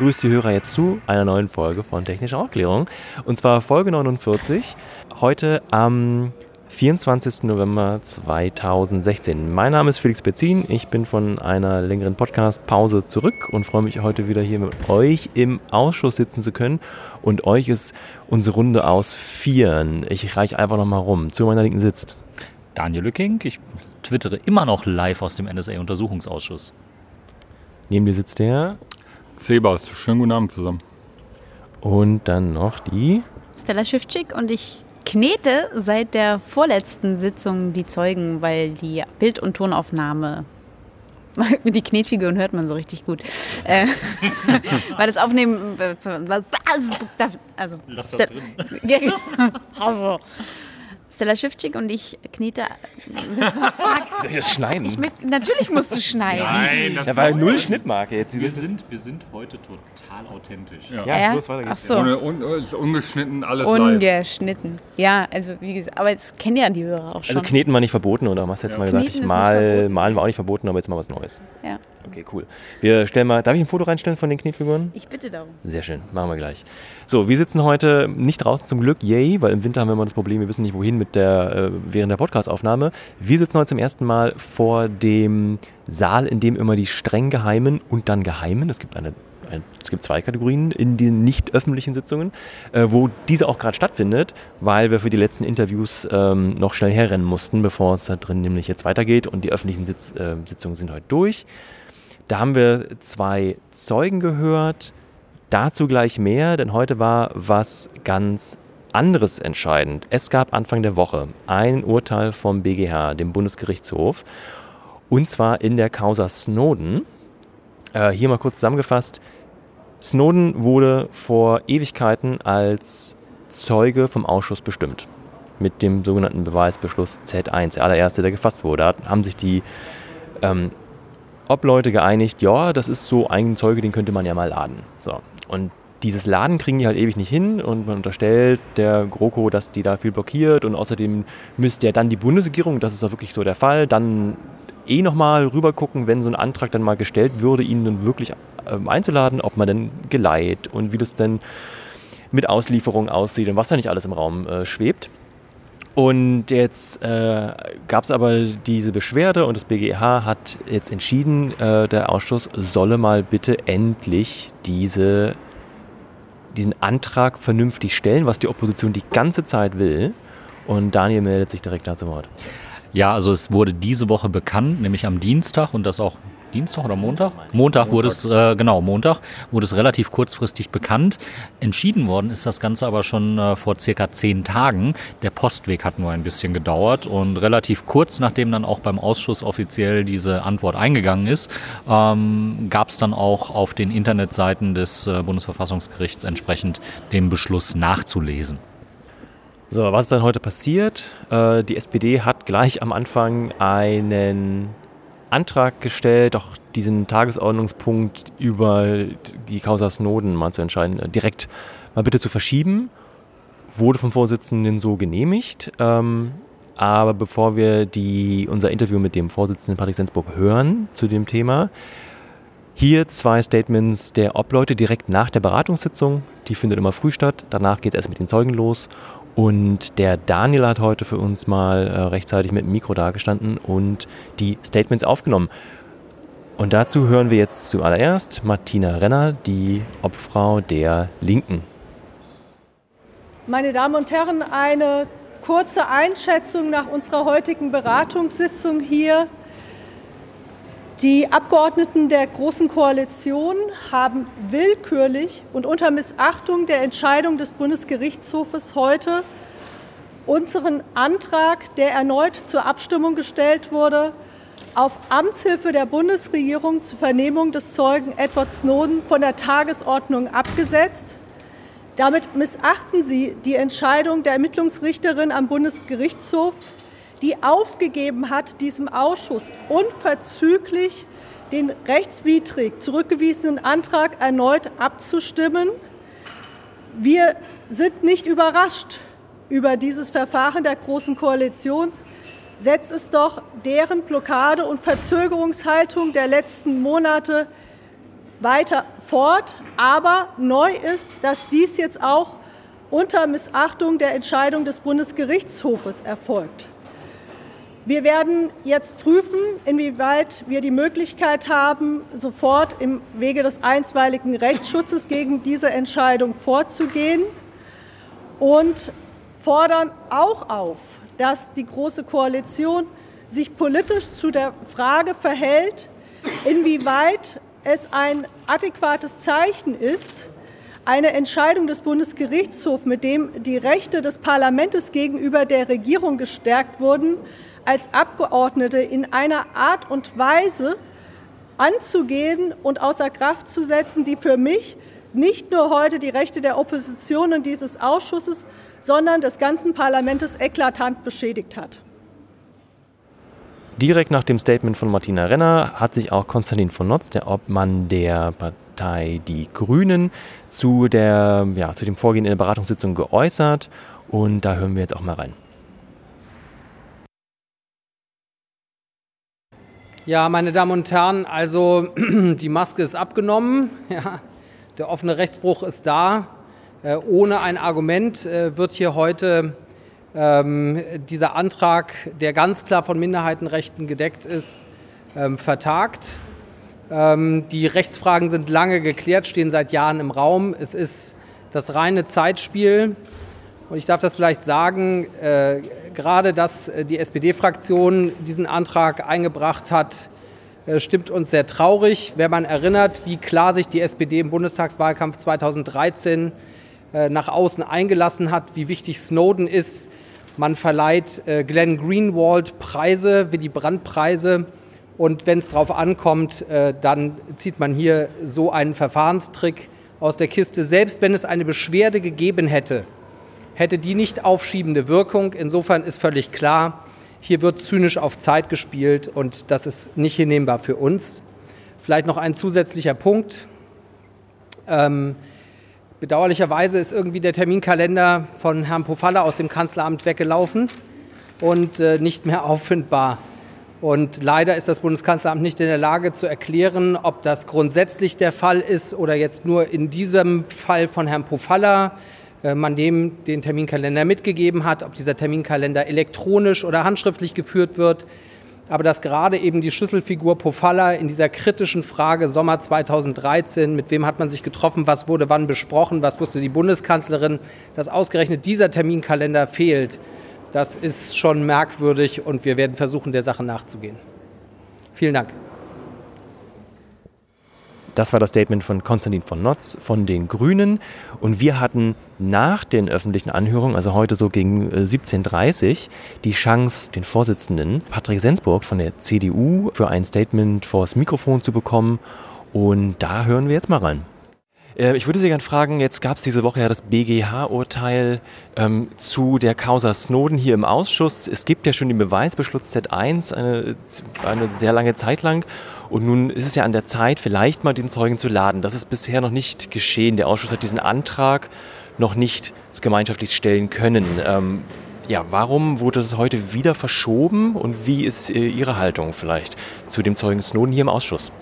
begrüße die Hörer jetzt zu einer neuen Folge von Technische Aufklärung. Und zwar Folge 49, heute am 24. November 2016. Mein Name ist Felix Betzin. Ich bin von einer längeren Podcast-Pause zurück und freue mich heute wieder hier mit euch im Ausschuss sitzen zu können. Und euch ist unsere Runde aus Vieren. Ich reiche einfach nochmal rum. Zu meiner Linken sitzt Daniel Lücking. Ich twittere immer noch live aus dem NSA-Untersuchungsausschuss. Neben dir sitzt der Sebas. Schönen guten Abend zusammen. Und dann noch die Stella Schiffczyk und ich knete seit der vorletzten Sitzung die Zeugen, weil die Bild- und Tonaufnahme die Knetfiguren hört man so richtig gut. Äh, weil das Aufnehmen. äh, Also, Lass das drin. Genau. also. Stella Schiffczyk und ich knete. Soll ich das schneiden? Ich mit, natürlich musst du schneiden. Nein, das da war ja null Schnittmarke jetzt. Wir sind, wir sind heute total authentisch. Ja. Ja, Ja? los, weiter geht's. Ach so. Ohne, un, ist ungeschnitten, alles live. Ungeschnitten. Ja, also wie gesagt, aber jetzt kennen ja die Hörer auch schon. Also Kneten war nicht verboten, oder? Hast du jetzt Ja. mal gesagt, Kneten ich ist mal, verboten. malen war auch nicht verboten, aber jetzt mal was Neues. ja, Okay, cool. Wir stellen mal, darf ich ein Foto reinstellen von den Knetfiguren? ich bitte darum. Sehr schön, machen wir gleich. So, wir sitzen heute nicht draußen zum Glück, yay, weil im Winter haben wir immer das Problem, wir wissen nicht wohin mit der, äh, während der Podcastaufnahme. Wir sitzen heute zum ersten Mal vor dem Saal, in dem immer die streng geheimen und dann geheimen, es gibt eine ein- es gibt zwei Kategorien in den nicht öffentlichen Sitzungen, äh, wo diese auch gerade stattfindet, weil wir für die letzten Interviews ähm, noch schnell herrennen mussten, bevor es da drin nämlich jetzt weitergeht und die öffentlichen Sitz, äh, Sitzungen sind heute durch. Da haben wir zwei Zeugen gehört. Dazu gleich mehr, denn heute war was ganz anderes entscheidend. Es gab Anfang der Woche ein Urteil vom BGH, dem Bundesgerichtshof, und zwar in der Causa Snowden. Äh, hier mal kurz zusammengefasst. Snowden wurde vor Ewigkeiten als Zeuge vom Ausschuss bestimmt. Mit dem sogenannten Beweisbeschluss Z1, der allererste, der gefasst wurde. Da haben sich die ähm, Obleute geeinigt, ja, das ist so ein Zeuge, den könnte man ja mal laden. So. Und dieses Laden kriegen die halt ewig nicht hin und man unterstellt der GroKo, dass die da viel blockiert und außerdem müsste ja dann die Bundesregierung, das ist auch wirklich so der Fall, dann eh nochmal rüber gucken, wenn so ein Antrag dann mal gestellt würde, ihn dann wirklich ähm, einzuladen, ob man denn geleiht und wie das denn mit Auslieferung aussieht und was da nicht alles im Raum äh, schwebt. Und jetzt äh, gab es aber diese Beschwerde und das BGH hat jetzt entschieden, äh, der Ausschuss solle mal bitte endlich diese, diesen Antrag vernünftig stellen, was die Opposition die ganze Zeit will. Und Daniel meldet sich direkt dazu Wort. Ja, also es wurde diese Woche bekannt, nämlich am Dienstag und das auch Dienstag oder Montag? Montag wurde es, äh, genau, Montag wurde es relativ kurzfristig bekannt. Entschieden worden ist das Ganze aber schon äh, vor circa zehn Tagen. Der Postweg hat nur ein bisschen gedauert und relativ kurz nachdem dann auch beim Ausschuss offiziell diese Antwort eingegangen ist, ähm, gab es dann auch auf den Internetseiten des äh, Bundesverfassungsgerichts entsprechend den Beschluss nachzulesen. So, was ist dann heute passiert? Äh, die SPD hat gleich am Anfang einen Antrag gestellt, doch diesen Tagesordnungspunkt über die Causa Snowden mal zu entscheiden, äh, direkt mal bitte zu verschieben. Wurde vom Vorsitzenden so genehmigt. Ähm, aber bevor wir die, unser Interview mit dem Vorsitzenden Patrick Sensburg hören zu dem Thema, hier zwei Statements der Obleute direkt nach der Beratungssitzung. Die findet immer früh statt. Danach geht es erst mit den Zeugen los. Und der Daniel hat heute für uns mal äh, rechtzeitig mit dem Mikro dagestanden und die Statements aufgenommen. Und dazu hören wir jetzt zuallererst Martina Renner, die Obfrau der Linken. Meine Damen und Herren, eine kurze Einschätzung nach unserer heutigen Beratungssitzung hier. Die Abgeordneten der Großen Koalition haben willkürlich und unter Missachtung der Entscheidung des Bundesgerichtshofes heute unseren Antrag, der erneut zur Abstimmung gestellt wurde, auf Amtshilfe der Bundesregierung zur Vernehmung des Zeugen Edward Snowden von der Tagesordnung abgesetzt. Damit missachten Sie die Entscheidung der Ermittlungsrichterin am Bundesgerichtshof, die aufgegeben hat, diesem Ausschuss unverzüglich den rechtswidrig zurückgewiesenen Antrag erneut abzustimmen. Wir sind nicht überrascht über dieses Verfahren der Großen Koalition. Setzt es doch deren Blockade und Verzögerungshaltung der letzten Monate weiter fort. Aber neu ist, dass dies jetzt auch unter Missachtung der Entscheidung des Bundesgerichtshofes erfolgt. Wir werden jetzt prüfen, inwieweit wir die Möglichkeit haben, sofort im Wege des einstweiligen Rechtsschutzes gegen diese Entscheidung vorzugehen und fordern auch auf, dass die Große Koalition sich politisch zu der Frage verhält, inwieweit es ein adäquates Zeichen ist, eine Entscheidung des Bundesgerichtshofs, mit dem die Rechte des Parlaments gegenüber der Regierung gestärkt wurden, als Abgeordnete in einer Art und Weise anzugehen und außer Kraft zu setzen, die für mich nicht nur heute die Rechte der Opposition und dieses Ausschusses, sondern des ganzen Parlaments eklatant beschädigt hat. Direkt nach dem Statement von Martina Renner hat sich auch Konstantin von Notz, der Obmann der Partei Die Grünen, zu, der, ja, zu dem Vorgehen in der Beratungssitzung geäußert. Und da hören wir jetzt auch mal rein. Ja, meine Damen und Herren, also die Maske ist abgenommen, ja, der offene Rechtsbruch ist da. Äh, ohne ein Argument äh, wird hier heute ähm, dieser Antrag, der ganz klar von Minderheitenrechten gedeckt ist, ähm, vertagt. Ähm, die Rechtsfragen sind lange geklärt, stehen seit Jahren im Raum. Es ist das reine Zeitspiel. Und ich darf das vielleicht sagen, äh, gerade dass äh, die SPD-Fraktion diesen Antrag eingebracht hat, äh, stimmt uns sehr traurig, wenn man erinnert, wie klar sich die SPD im Bundestagswahlkampf 2013 äh, nach außen eingelassen hat, wie wichtig Snowden ist. Man verleiht äh, Glenn Greenwald Preise, wie die Brandpreise. Und wenn es darauf ankommt, äh, dann zieht man hier so einen Verfahrenstrick aus der Kiste. Selbst wenn es eine Beschwerde gegeben hätte, hätte die nicht aufschiebende Wirkung. Insofern ist völlig klar, hier wird zynisch auf Zeit gespielt und das ist nicht hinnehmbar für uns. Vielleicht noch ein zusätzlicher Punkt. Ähm, Bedauerlicherweise ist irgendwie der Terminkalender von Herrn Pofalla aus dem Kanzleramt weggelaufen und äh, nicht mehr auffindbar. Und leider ist das Bundeskanzleramt nicht in der Lage zu erklären, ob das grundsätzlich der Fall ist oder jetzt nur in diesem Fall von Herrn Pofalla man dem den Terminkalender mitgegeben hat, ob dieser Terminkalender elektronisch oder handschriftlich geführt wird aber dass gerade eben die Schlüsselfigur Pofalla in dieser kritischen Frage Sommer 2013, mit wem hat man sich getroffen, was wurde wann besprochen, was wusste die Bundeskanzlerin, dass ausgerechnet dieser Terminkalender fehlt, das ist schon merkwürdig und wir werden versuchen, der Sache nachzugehen. Vielen Dank. Das war das Statement von Konstantin von Notz von den Grünen. Und wir hatten nach den öffentlichen Anhörungen, also heute so gegen 17.30 Uhr, die Chance, den Vorsitzenden Patrick Sensburg von der CDU für ein Statement vors Mikrofon zu bekommen. Und da hören wir jetzt mal rein. Äh, ich würde Sie gerne fragen, jetzt gab es diese Woche ja das BGH-Urteil ähm, zu der Causa Snowden hier im Ausschuss. Es gibt ja schon den Beweisbeschluss Z1 eine, eine sehr lange Zeit lang. Und nun ist es ja an der Zeit, vielleicht mal den Zeugen zu laden. Das ist bisher noch nicht geschehen. Der Ausschuss hat diesen Antrag noch nicht gemeinschaftlich stellen können. Ähm, ja, warum wurde es heute wieder verschoben und wie ist äh, Ihre Haltung vielleicht zu dem Zeugen Snowden hier im Ausschuss?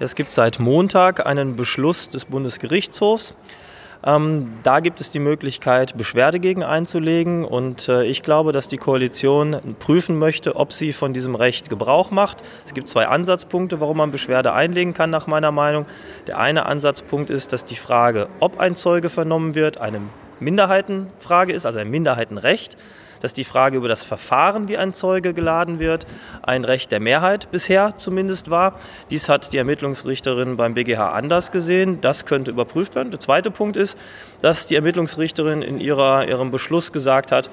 Es gibt seit Montag einen Beschluss des Bundesgerichtshofs. Ähm, da gibt es die Möglichkeit, Beschwerde gegen einzulegen. Und äh, ich glaube, dass die Koalition prüfen möchte, ob sie von diesem Recht Gebrauch macht. Es gibt zwei Ansatzpunkte, warum man Beschwerde einlegen kann, nach meiner Meinung. Der eine Ansatzpunkt ist, dass die Frage, ob ein Zeuge vernommen wird, eine Minderheitenfrage ist, also ein Minderheitenrecht dass die Frage über das Verfahren, wie ein Zeuge geladen wird, ein Recht der Mehrheit bisher zumindest war. Dies hat die Ermittlungsrichterin beim BGH anders gesehen. Das könnte überprüft werden. Der zweite Punkt ist, dass die Ermittlungsrichterin in ihrer, ihrem Beschluss gesagt hat,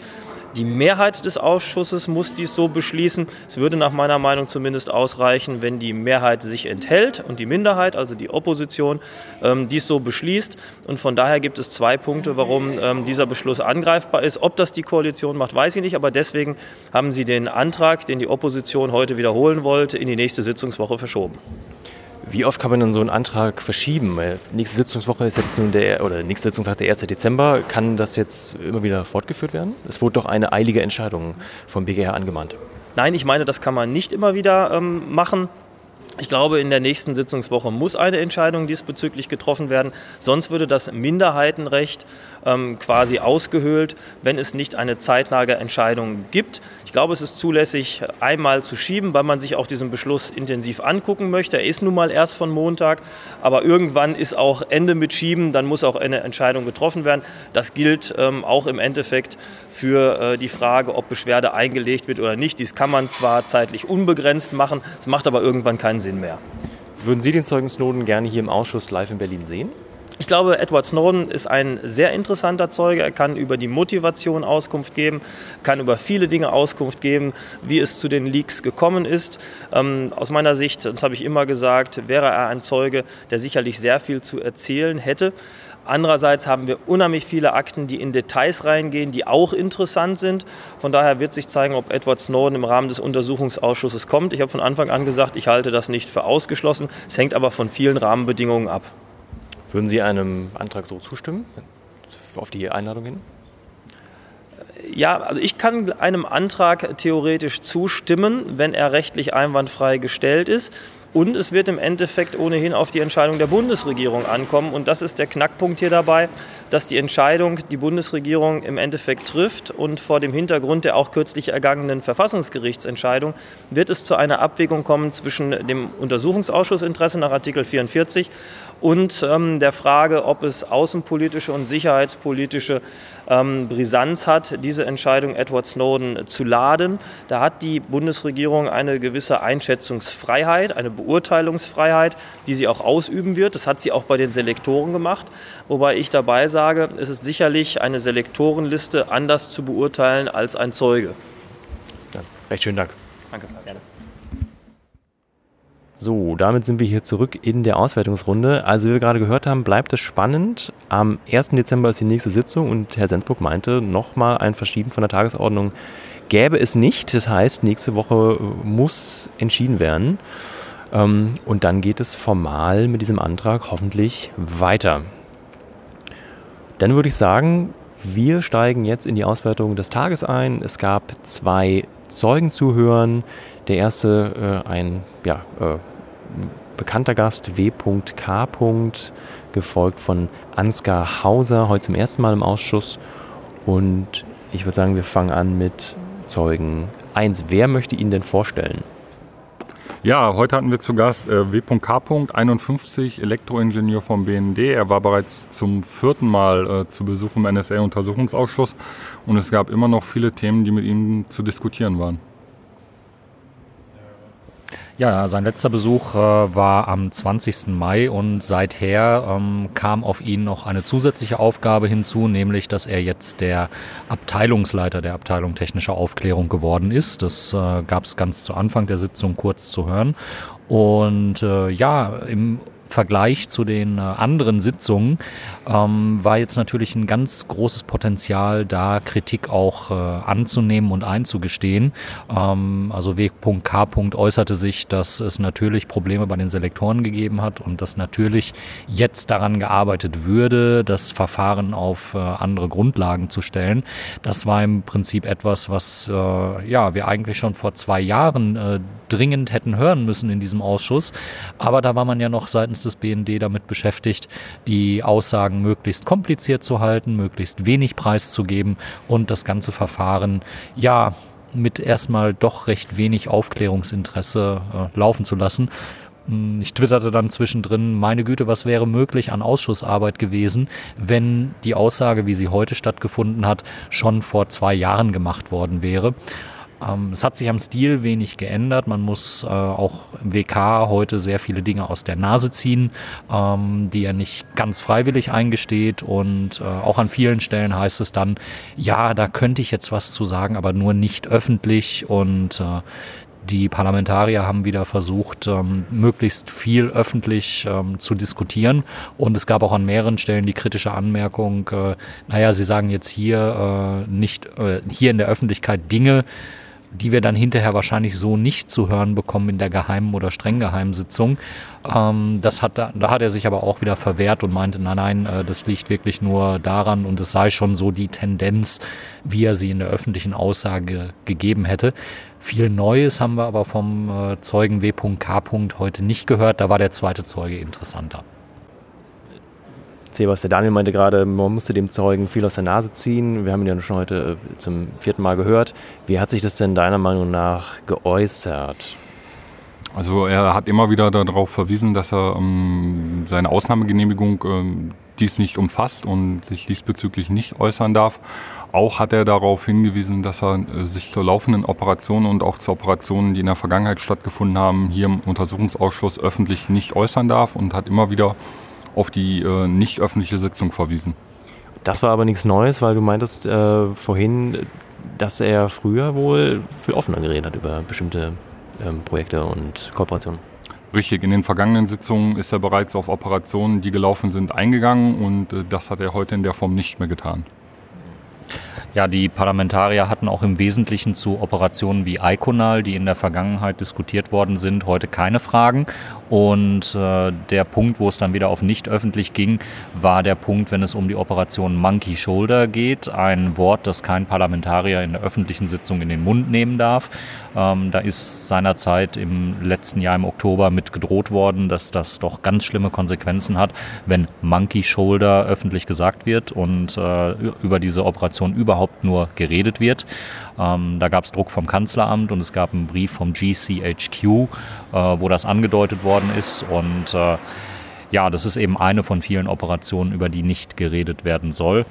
die Mehrheit des Ausschusses muss dies so beschließen. Es würde nach meiner Meinung zumindest ausreichen, wenn die Mehrheit sich enthält und die Minderheit, also die Opposition, ähm, dies so beschließt. Und von daher gibt es zwei Punkte, warum ähm, dieser Beschluss angreifbar ist. Ob das die Koalition macht, weiß ich nicht, aber deswegen haben sie den Antrag, den die Opposition heute wiederholen wollte, in die nächste Sitzungswoche verschoben. Wie oft kann man dann so einen Antrag verschieben? Nächste Sitzungswoche ist jetzt nun der, oder nächste Sitzungstag der 1. Dezember. Kann das jetzt immer wieder fortgeführt werden? Es wurde doch eine eilige Entscheidung vom BGH angemahnt. Nein, ich meine, das kann man nicht immer wieder ähm, machen. Ich glaube, in der nächsten Sitzungswoche muss eine Entscheidung diesbezüglich getroffen werden. Sonst würde das Minderheitenrecht ähm, quasi ausgehöhlt, wenn es nicht eine zeitnahe Entscheidung gibt. Ich glaube, es ist zulässig, einmal zu schieben, weil man sich auch diesen Beschluss intensiv angucken möchte. Er ist nun mal erst von Montag, aber irgendwann ist auch Ende mit Schieben, dann muss auch eine Entscheidung getroffen werden. Das gilt ähm, auch im Endeffekt für äh, die Frage, ob Beschwerde eingelegt wird oder nicht. Dies kann man zwar zeitlich unbegrenzt machen, es macht aber irgendwann keinen Sinn mehr. Würden Sie den Zeugen Snowden gerne hier im Ausschuss live in Berlin sehen? Ich glaube, Edward Snowden ist ein sehr interessanter Zeuge. Er kann über die Motivation Auskunft geben, kann über viele Dinge Auskunft geben, wie es zu den Leaks gekommen ist. Ähm, aus meiner Sicht, das habe ich immer gesagt, wäre er ein Zeuge, der sicherlich sehr viel zu erzählen hätte. Andererseits haben wir unheimlich viele Akten, die in Details reingehen, die auch interessant sind. Von daher wird sich zeigen, ob Edward Snowden im Rahmen des Untersuchungsausschusses kommt. Ich habe von Anfang an gesagt, ich halte das nicht für ausgeschlossen. Es hängt aber von vielen Rahmenbedingungen ab. Würden Sie einem Antrag so zustimmen, auf die Einladung hin? Ja, also ich kann einem Antrag theoretisch zustimmen, wenn er rechtlich einwandfrei gestellt ist. Und es wird im Endeffekt ohnehin auf die Entscheidung der Bundesregierung ankommen. Und das ist der Knackpunkt hier dabei, dass die Entscheidung die Bundesregierung im Endeffekt trifft. Und vor dem Hintergrund der auch kürzlich ergangenen Verfassungsgerichtsentscheidung wird es zu einer Abwägung kommen zwischen dem Untersuchungsausschussinteresse nach Artikel 44 und ähm, der Frage, ob es außenpolitische und sicherheitspolitische ähm, Brisanz hat, diese Entscheidung Edward Snowden zu laden. Da hat die Bundesregierung eine gewisse Einschätzungsfreiheit, eine Beurteilungsfreiheit, die sie auch ausüben wird. Das hat sie auch bei den Selektoren gemacht, wobei ich dabei sage, es ist sicherlich eine Selektorenliste anders zu beurteilen als ein Zeuge. Ja, recht schönen Dank. Danke. Gerne. So, damit sind wir hier zurück in der Auswertungsrunde. Also wie wir gerade gehört haben, bleibt es spannend. Am 1. Dezember ist die nächste Sitzung und Herr Sensburg meinte, nochmal ein Verschieben von der Tagesordnung gäbe es nicht. Das heißt, nächste Woche muss entschieden werden. Ähm, und dann geht es formal mit diesem Antrag hoffentlich weiter. Dann würde ich sagen, wir steigen jetzt in die Auswertung des Tages ein. Es gab zwei Zeugen zu hören. Der erste, äh, ein ja, äh, bekannter Gast, W.K. gefolgt von Ansgar Hauser, heute zum ersten Mal im Ausschuss. Und ich würde sagen, wir fangen an mit Zeugen 1. Wer möchte ihn denn vorstellen? Ja, heute hatten wir zu Gast äh, W.K. 51, Elektroingenieur vom BND. Er war bereits zum vierten Mal äh, zu Besuch im NSA-Untersuchungsausschuss und es gab immer noch viele Themen, die mit ihm zu diskutieren waren. Ja, sein letzter Besuch äh, war am 20. Mai und seither ähm, kam auf ihn noch eine zusätzliche Aufgabe hinzu, nämlich dass er jetzt der Abteilungsleiter der Abteilung technische Aufklärung geworden ist. Das äh, gab es ganz zu Anfang der Sitzung kurz zu hören. Und äh, ja, im Vergleich zu den äh, anderen Sitzungen ähm, war jetzt natürlich ein ganz großes Potenzial da, Kritik auch äh, anzunehmen und einzugestehen. Ähm, also W.K. äußerte sich, dass es natürlich Probleme bei den Selektoren gegeben hat und dass natürlich jetzt daran gearbeitet würde, das Verfahren auf äh, andere Grundlagen zu stellen. Das war im Prinzip etwas, was äh, ja, wir eigentlich schon vor zwei Jahren äh, dringend hätten hören müssen in diesem Ausschuss. Aber da war man ja noch seitens des BND damit beschäftigt, die Aussagen möglichst kompliziert zu halten, möglichst wenig preiszugeben und das ganze Verfahren, ja, mit erstmal doch recht wenig Aufklärungsinteresse äh, laufen zu lassen. Hm, ich twitterte dann zwischendrin, meine Güte, was wäre möglich an Ausschussarbeit gewesen, wenn die Aussage, wie sie heute stattgefunden hat, schon vor zwei Jahren gemacht worden wäre. Ähm, es hat sich am Stil wenig geändert. Man muss äh, auch im WK heute sehr viele Dinge aus der Nase ziehen, ähm, die er nicht ganz freiwillig eingesteht. Und äh, auch an vielen Stellen heißt es dann, ja, da könnte ich jetzt was zu sagen, aber nur nicht öffentlich. Und äh, die Parlamentarier haben wieder versucht, ähm, möglichst viel öffentlich ähm, zu diskutieren. Und es gab auch an mehreren Stellen die kritische Anmerkung, äh, naja, Sie sagen jetzt hier äh, nicht, äh, hier in der Öffentlichkeit Dinge, die wir dann hinterher wahrscheinlich so nicht zu hören bekommen in der geheimen oder streng geheimen Sitzung. Ähm, das hat, da hat er sich aber auch wieder verwehrt und meinte, nein, nein, äh, das liegt wirklich nur daran und es sei schon so die Tendenz, wie er sie in der öffentlichen Aussage gegeben hätte. Viel Neues haben wir aber vom äh, Zeugen W.K. heute nicht gehört. Da war der zweite Zeuge interessanter. Sebas, der Daniel meinte gerade, man musste dem Zeugen viel aus der Nase ziehen. Wir haben ihn ja schon heute äh, zum vierten Mal gehört. Wie hat sich das denn deiner Meinung nach geäußert? Also er hat immer wieder darauf verwiesen, dass er ähm, seine Ausnahmegenehmigung ähm, dies nicht umfasst und sich diesbezüglich nicht äußern darf. Auch hat er darauf hingewiesen, dass er äh, sich zur laufenden Operation und auch zu Operationen, die in der Vergangenheit stattgefunden haben, hier im Untersuchungsausschuss öffentlich nicht äußern darf und hat immer wieder auf die äh, nicht öffentliche Sitzung verwiesen. Das war aber nichts Neues, weil du meintest äh, vorhin, dass er früher wohl viel offener geredet hat über bestimmte ähm, Projekte und Kooperationen. Richtig, in den vergangenen Sitzungen ist er bereits auf Operationen, die gelaufen sind, eingegangen und äh, das hat er heute in der Form nicht mehr getan. Ja, die Parlamentarier hatten auch im Wesentlichen zu Operationen wie Iconal, die in der Vergangenheit diskutiert worden sind, heute keine Fragen. Und äh, der Punkt, wo es dann wieder auf nicht öffentlich ging, war der Punkt, wenn es um die Operation Monkey Shoulder geht. Ein Wort, das kein Parlamentarier in der öffentlichen Sitzung in den Mund nehmen darf. Ähm, da ist seinerzeit im letzten Jahr im Oktober mit gedroht worden, dass das doch ganz schlimme Konsequenzen hat, wenn Monkey Shoulder öffentlich gesagt wird und äh, über diese Operation überhaupt nur geredet wird. Ähm, da gab es Druck vom Kanzleramt und es gab einen Brief vom GCHQ, äh, wo das angedeutet worden ist. Und äh, ja, das ist eben eine von vielen Operationen, über die nicht geredet werden soll.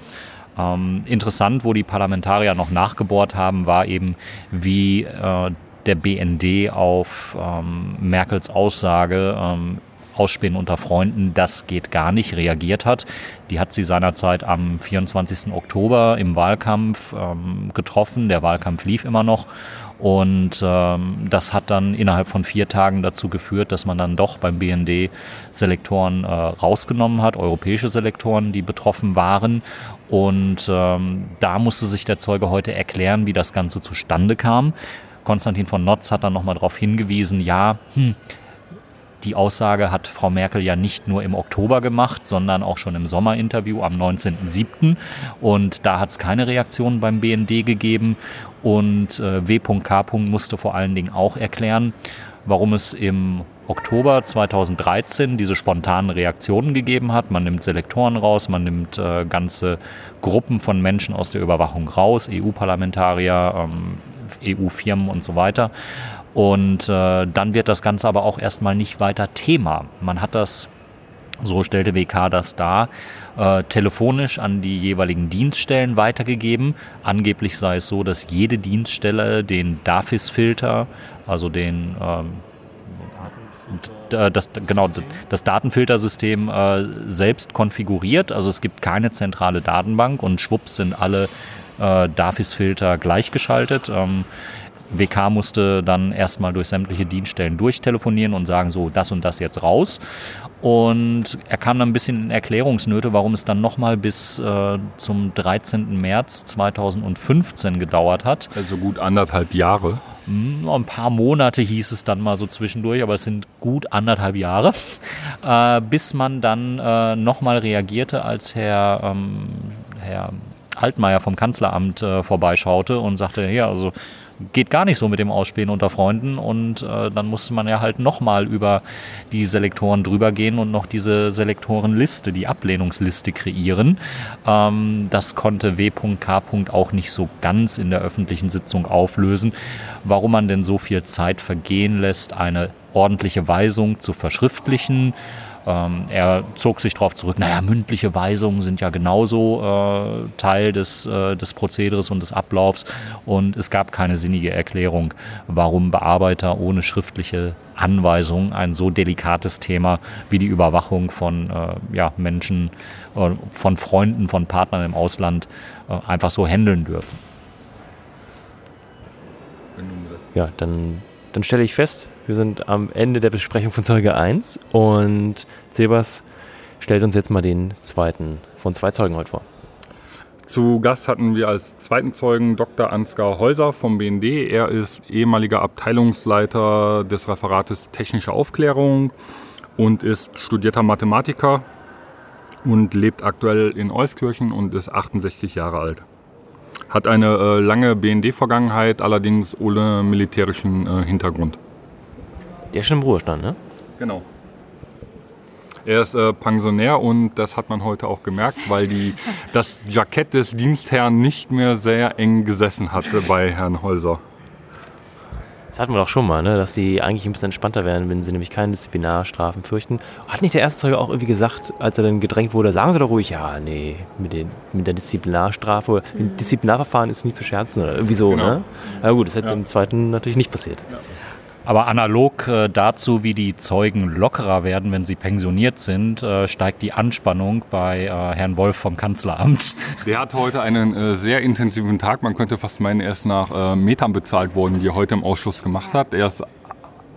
Ähm, interessant, wo die Parlamentarier noch nachgebohrt haben, war eben, wie äh, der BND auf ähm, Merkels Aussage ähm, Ausspähen unter Freunden, das geht gar nicht, reagiert hat. Die hat sie seinerzeit am 24. Oktober im Wahlkampf ähm, getroffen. Der Wahlkampf lief immer noch. Und ähm, das hat dann innerhalb von vier Tagen dazu geführt, dass man dann doch beim BND Selektoren äh, rausgenommen hat, europäische Selektoren, die betroffen waren. Und ähm, da musste sich der Zeuge heute erklären, wie das Ganze zustande kam. Konstantin von Notz hat dann nochmal darauf hingewiesen, ja, hm, die Aussage hat Frau Merkel ja nicht nur im Oktober gemacht, sondern auch schon im Sommerinterview am 19.07. Und da hat es keine Reaktion beim BND gegeben. Und äh, W.K. musste vor allen Dingen auch erklären, warum es im Oktober 2013 diese spontanen Reaktionen gegeben hat. Man nimmt Selektoren raus, man nimmt äh, ganze Gruppen von Menschen aus der Überwachung raus, EU-Parlamentarier, ähm, EU-Firmen und so weiter. Und äh, dann wird das Ganze aber auch erstmal nicht weiter Thema. Man hat das, so stellte WK das dar, äh, telefonisch an die jeweiligen Dienststellen weitergegeben. Angeblich sei es so, dass jede Dienststelle den DAFIS-Filter, also den ähm, das, genau, das Datenfiltersystem äh, selbst konfiguriert. Also es gibt keine zentrale Datenbank und schwupps sind alle äh, DAFIS-Filter gleichgeschaltet. Ähm, WK musste dann erstmal durch sämtliche Dienststellen durchtelefonieren und sagen, so, das und das jetzt raus. Und er kam dann ein bisschen in Erklärungsnöte, warum es dann nochmal bis äh, zum 13. März 2015 gedauert hat. Also gut anderthalb Jahre. Hm, ein paar Monate hieß es dann mal so zwischendurch, aber es sind gut anderthalb Jahre, äh, bis man dann äh, nochmal reagierte, als Herr, ähm, Herr Altmaier vom Kanzleramt äh, vorbeischaute und sagte, ja, also geht gar nicht so mit dem Ausspielen unter Freunden und äh, dann musste man ja halt nochmal über die Selektoren drüber gehen und noch diese Selektorenliste, die Ablehnungsliste kreieren. Ähm, das konnte W.K. auch nicht so ganz in der öffentlichen Sitzung auflösen, warum man denn so viel Zeit vergehen lässt, eine ordentliche Weisung zu verschriftlichen ähm, er zog sich darauf zurück, naja, mündliche Weisungen sind ja genauso äh, Teil des, äh, des Prozederes und des Ablaufs. Und es gab keine sinnige Erklärung, warum Bearbeiter ohne schriftliche Anweisung ein so delikates Thema wie die Überwachung von äh, ja, Menschen, äh, von Freunden, von Partnern im Ausland äh, einfach so handeln dürfen. Ja, dann dann stelle ich fest, wir sind am Ende der Besprechung von Zeuge 1 und Sebas stellt uns jetzt mal den zweiten von zwei Zeugen heute vor. Zu Gast hatten wir als zweiten Zeugen Dr. Ansgar Häuser vom BND. Er ist ehemaliger Abteilungsleiter des Referates Technische Aufklärung und ist studierter Mathematiker und lebt aktuell in Euskirchen und ist 68 Jahre alt. Hat eine äh, lange BND-Vergangenheit, allerdings ohne militärischen äh, Hintergrund. Der ist schon im Ruhestand, ne? Genau. Er ist äh, Pensionär und das hat man heute auch gemerkt, weil die, das Jackett des Dienstherrn nicht mehr sehr eng gesessen hatte bei Herrn Häuser. Das hatten wir doch schon mal, ne? dass sie eigentlich ein bisschen entspannter wären, wenn sie nämlich keine Disziplinarstrafen fürchten. Hat nicht der erste Zeuge auch irgendwie gesagt, als er dann gedrängt wurde, sagen Sie doch ruhig, ja, nee, mit, den, mit der Disziplinarstrafe, mit dem Disziplinarverfahren ist nicht zu scherzen oder irgendwie so, Genau. ne? Na gut, das hätte Ja. im zweiten natürlich nicht passiert. Aber analog äh, dazu, wie die Zeugen lockerer werden, wenn sie pensioniert sind, äh, steigt die Anspannung bei äh, Herrn Wolf vom Kanzleramt. Der hat heute einen sehr intensiven Tag. Man könnte fast meinen, er ist nach Metern bezahlt worden, die er heute im Ausschuss gemacht hat. Er ist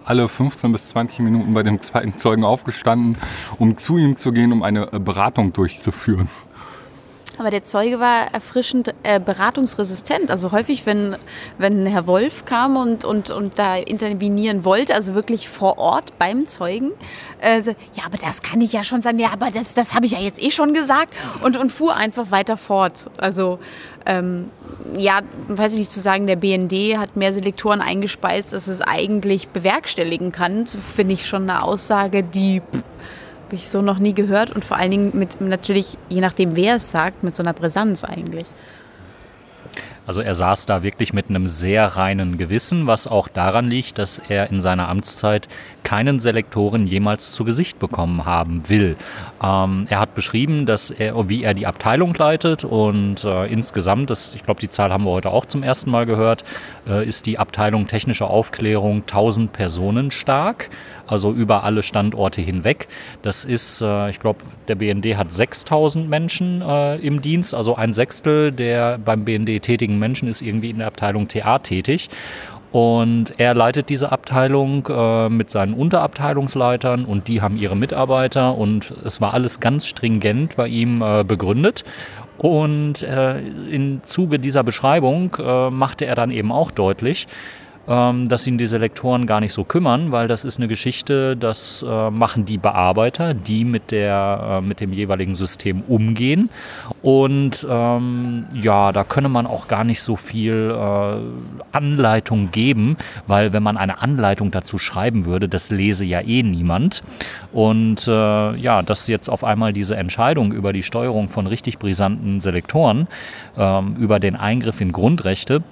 alle 15 bis 20 Minuten bei dem zweiten Zeugen aufgestanden, um zu ihm zu gehen, um eine Beratung durchzuführen. Aber der Zeuge war erfrischend äh, beratungsresistent. Also häufig, wenn, wenn Herr Wolf kam und, und, und da intervenieren wollte, also wirklich vor Ort beim Zeugen, äh, so, ja, aber das kann ich ja schon sagen, ja, aber das, das habe ich ja jetzt eh schon gesagt und, und fuhr einfach weiter fort. Also ähm, ja, weiß ich nicht zu sagen, der BND hat mehr Selektoren eingespeist, als es eigentlich bewerkstelligen kann, finde ich schon eine Aussage, die pff, habe ich so noch nie gehört und vor allen Dingen mit natürlich, je nachdem wer es sagt, mit so einer Brisanz eigentlich. Also er saß da wirklich mit einem sehr reinen Gewissen, was auch daran liegt, dass er in seiner Amtszeit keinen Selektoren jemals zu Gesicht bekommen haben will. Ähm, er hat beschrieben, dass er, wie er die Abteilung leitet und äh, insgesamt, das, ich glaube, die Zahl haben wir heute auch zum ersten Mal gehört, äh, ist die Abteilung technische Aufklärung 1000 Personen stark, also über alle Standorte hinweg. Das ist, äh, ich glaube, der BND hat 6000 Menschen äh, im Dienst, also ein Sechstel der beim BND tätigen Menschen ist irgendwie in der Abteilung TA tätig. Und er leitet diese Abteilung äh, mit seinen Unterabteilungsleitern und die haben ihre Mitarbeiter und es war alles ganz stringent bei ihm äh, begründet. Und äh, im Zuge dieser Beschreibung äh, machte er dann eben auch deutlich, ähm, dass ihn diese Lektoren gar nicht so kümmern, weil das ist eine Geschichte, das äh, machen die Bearbeiter, die mit, der, äh, mit dem jeweiligen System umgehen. Und ähm, ja, da könne man auch gar nicht so viel äh, Anleitung geben, weil wenn man eine Anleitung dazu schreiben würde, das lese ja eh niemand. Und äh, ja, dass jetzt auf einmal diese Entscheidung über die Steuerung von richtig brisanten Selektoren, ähm, über den Eingriff in Grundrechte,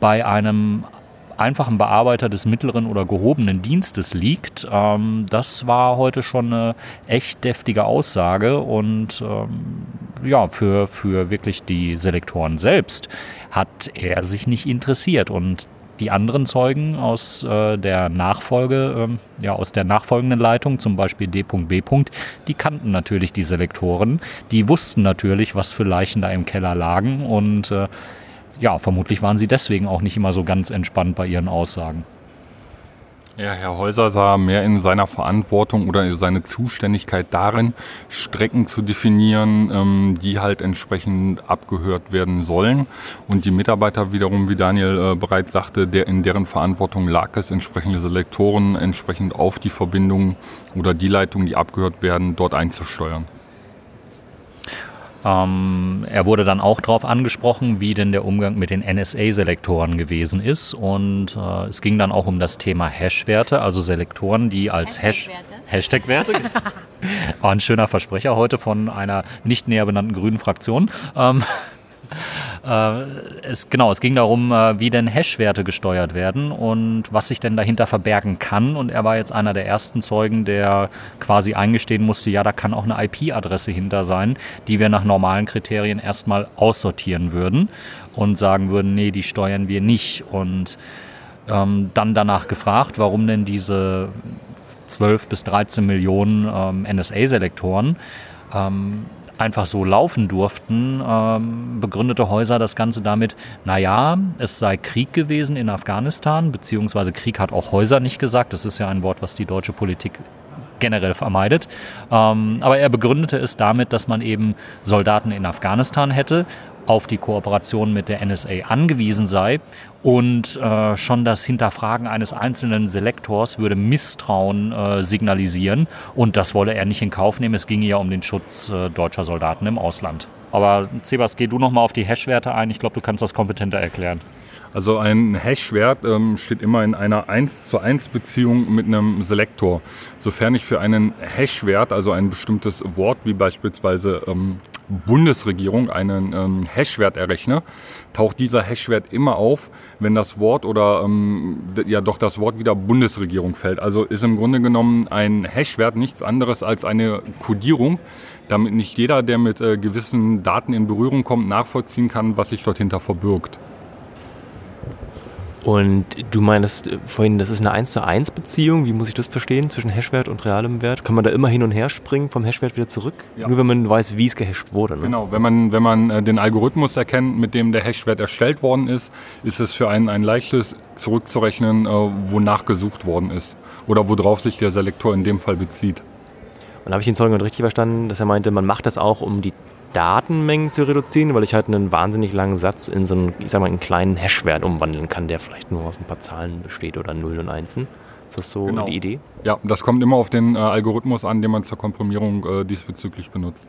bei einem einfachen Bearbeiter des mittleren oder gehobenen Dienstes liegt. Ähm, das war heute schon eine echt deftige Aussage und ähm, ja, für, für wirklich die Selektoren selbst hat er sich nicht interessiert und die anderen Zeugen aus äh, der Nachfolge, ähm, ja, aus der nachfolgenden Leitung, zum Beispiel D.B. Die kannten natürlich die Selektoren, die wussten natürlich, was für Leichen da im Keller lagen und äh, ja, vermutlich waren sie deswegen auch nicht immer so ganz entspannt bei ihren Aussagen. Ja, Herr Häuser sah mehr in seiner Verantwortung oder seine Zuständigkeit darin, Strecken zu definieren, ähm, die halt entsprechend abgehört werden sollen. Und die Mitarbeiter wiederum, wie Daniel äh, bereits sagte, der, in deren Verantwortung lag es, entsprechende Selektoren entsprechend auf die Verbindungen oder die Leitungen, die abgehört werden, dort einzusteuern. Ähm, er wurde dann auch darauf angesprochen, wie denn der Umgang mit den NSA-Selektoren gewesen ist. Und äh, es ging dann auch um das Thema Hash-Werte, also Selektoren, die als Hash Hashtag-Werte. War ein schöner Versprecher heute von einer nicht näher benannten grünen Fraktion. Ähm, äh, es, genau, es ging darum, äh, wie denn Hash-Werte gesteuert werden und was sich denn dahinter verbergen kann. Und er war jetzt einer der ersten Zeugen, der quasi eingestehen musste, ja, da kann auch eine IP-Adresse hinter sein, die wir nach normalen Kriterien erstmal aussortieren würden und sagen würden, nee, die steuern wir nicht. Und ähm, dann danach gefragt, warum denn diese 12 bis 13 Millionen ähm, NSA-Selektoren ähm, einfach so laufen durften, ähm, begründete Häuser das Ganze damit, naja, es sei Krieg gewesen in Afghanistan, beziehungsweise Krieg hat auch Häuser nicht gesagt, das ist ja ein Wort, was die deutsche Politik generell vermeidet. Ähm, aber er begründete es damit, dass man eben Soldaten in Afghanistan hätte auf die Kooperation mit der NSA angewiesen sei und äh, schon das Hinterfragen eines einzelnen Selektors würde Misstrauen äh, signalisieren und das wolle er nicht in Kauf nehmen. Es ginge ja um den Schutz äh, deutscher Soldaten im Ausland. Aber Sebas, geh du nochmal auf die Hash-Werte ein. Ich glaube, du kannst das kompetenter erklären. Also ein Hash-Wert ähm, steht immer in einer 1 zu 1 Beziehung mit einem Selektor. Sofern ich für einen Hash-Wert, also ein bestimmtes Wort wie beispielsweise ähm, Bundesregierung einen ähm, Hashwert errechne, taucht dieser Hashwert immer auf, wenn das Wort oder ähm, ja doch das Wort wieder Bundesregierung fällt. Also ist im Grunde genommen ein Hashwert nichts anderes als eine Kodierung, damit nicht jeder, der mit äh, gewissen Daten in Berührung kommt, nachvollziehen kann, was sich dort hinter verbirgt. Und du meinst äh, vorhin, das ist eine 1 zu 1 Beziehung. Wie muss ich das verstehen zwischen Hashwert und realem Wert? Kann man da immer hin und her springen vom Hashwert wieder zurück? Ja. Nur wenn man weiß, wie es gehasht wurde. Ne? Genau, wenn man, wenn man äh, den Algorithmus erkennt, mit dem der Hashwert erstellt worden ist, ist es für einen ein leichtes zurückzurechnen, äh, wonach gesucht worden ist. Oder worauf sich der Selektor in dem Fall bezieht. Und habe ich den Zeugen richtig verstanden, dass er meinte, man macht das auch, um die Datenmengen zu reduzieren, weil ich halt einen wahnsinnig langen Satz in so einen, ich sag mal, einen kleinen Hashwert umwandeln kann, der vielleicht nur aus ein paar Zahlen besteht oder Nullen und Einsen. Ist das so genau. die Idee? Ja, das kommt immer auf den äh, Algorithmus an, den man zur Komprimierung äh, diesbezüglich benutzt.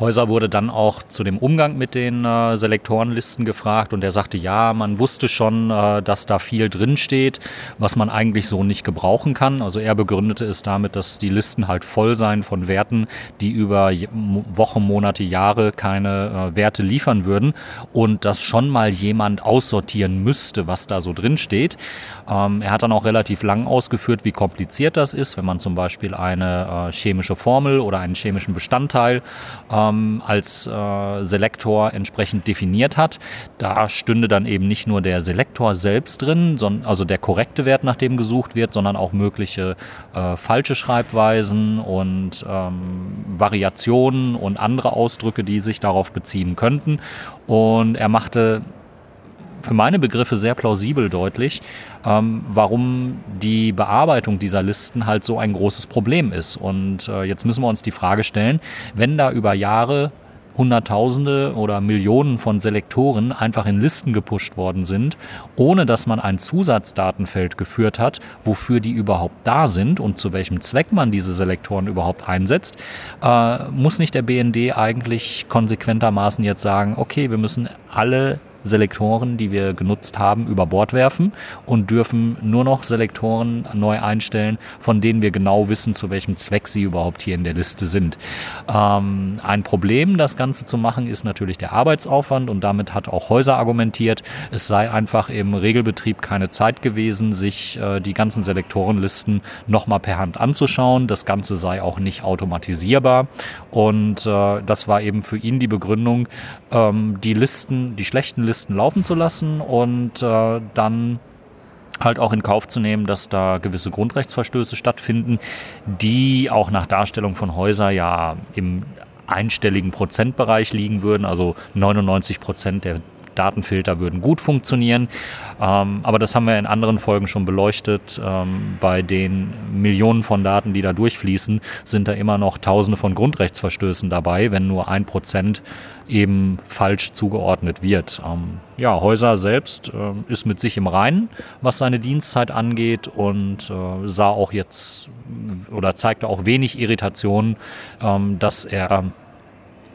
Häuser wurde dann auch zu dem Umgang mit den äh, Selektorenlisten gefragt und er sagte, ja, man wusste schon, äh, dass da viel drinsteht, was man eigentlich so nicht gebrauchen kann. Also er begründete es damit, dass die Listen halt voll seien von Werten, die über Wochen, Monate, Jahre keine äh, Werte liefern würden und dass schon mal jemand aussortieren müsste, was da so drinsteht. Ähm, er hat dann auch relativ lang ausgeführt, wie kompliziert das ist, wenn man zum Beispiel eine äh, chemische Formel oder einen chemischen Bestandteil ähm, ähm, als äh, Selektor entsprechend definiert hat. Da stünde dann eben nicht nur der Selektor selbst drin, sondern, also der korrekte Wert, nach dem gesucht wird, sondern auch mögliche äh, falsche Schreibweisen und ähm, Variationen und andere Ausdrücke, die sich darauf beziehen könnten. Und er machte für meine Begriffe sehr plausibel deutlich, ähm, warum die Bearbeitung dieser Listen halt so ein großes Problem ist. Und äh, jetzt müssen wir uns die Frage stellen, wenn da über Jahre Hunderttausende oder Millionen von Selektoren einfach in Listen gepusht worden sind, ohne dass man ein Zusatzdatenfeld geführt hat, wofür die überhaupt da sind und zu welchem Zweck man diese Selektoren überhaupt einsetzt, äh, muss nicht der BND eigentlich konsequentermaßen jetzt sagen, okay, wir müssen alle Selektoren, die wir genutzt haben, über Bord werfen und dürfen nur noch Selektoren neu einstellen, von denen wir genau wissen, zu welchem Zweck sie überhaupt hier in der Liste sind. Ähm, ein Problem, das Ganze zu machen, ist natürlich der Arbeitsaufwand und damit hat auch Häuser argumentiert, es sei einfach im Regelbetrieb keine Zeit gewesen, sich äh, die ganzen Selektorenlisten nochmal per Hand anzuschauen. Das Ganze sei auch nicht automatisierbar und äh, das war eben für ihn die Begründung, ähm, die Listen, die schlechten Listen, Listen laufen zu lassen und äh, dann halt auch in Kauf zu nehmen, dass da gewisse Grundrechtsverstöße stattfinden, die auch nach Darstellung von Häuser ja im einstelligen Prozentbereich liegen würden. Also 99 Prozent der Datenfilter würden gut funktionieren. Ähm, aber das haben wir in anderen Folgen schon beleuchtet. Ähm, bei den Millionen von Daten, die da durchfließen, sind da immer noch Tausende von Grundrechtsverstößen dabei, wenn nur ein Prozent eben falsch zugeordnet wird. Ähm, ja, Häuser selbst äh, ist mit sich im Reinen, was seine Dienstzeit angeht und äh, sah auch jetzt oder zeigte auch wenig Irritation, ähm, dass er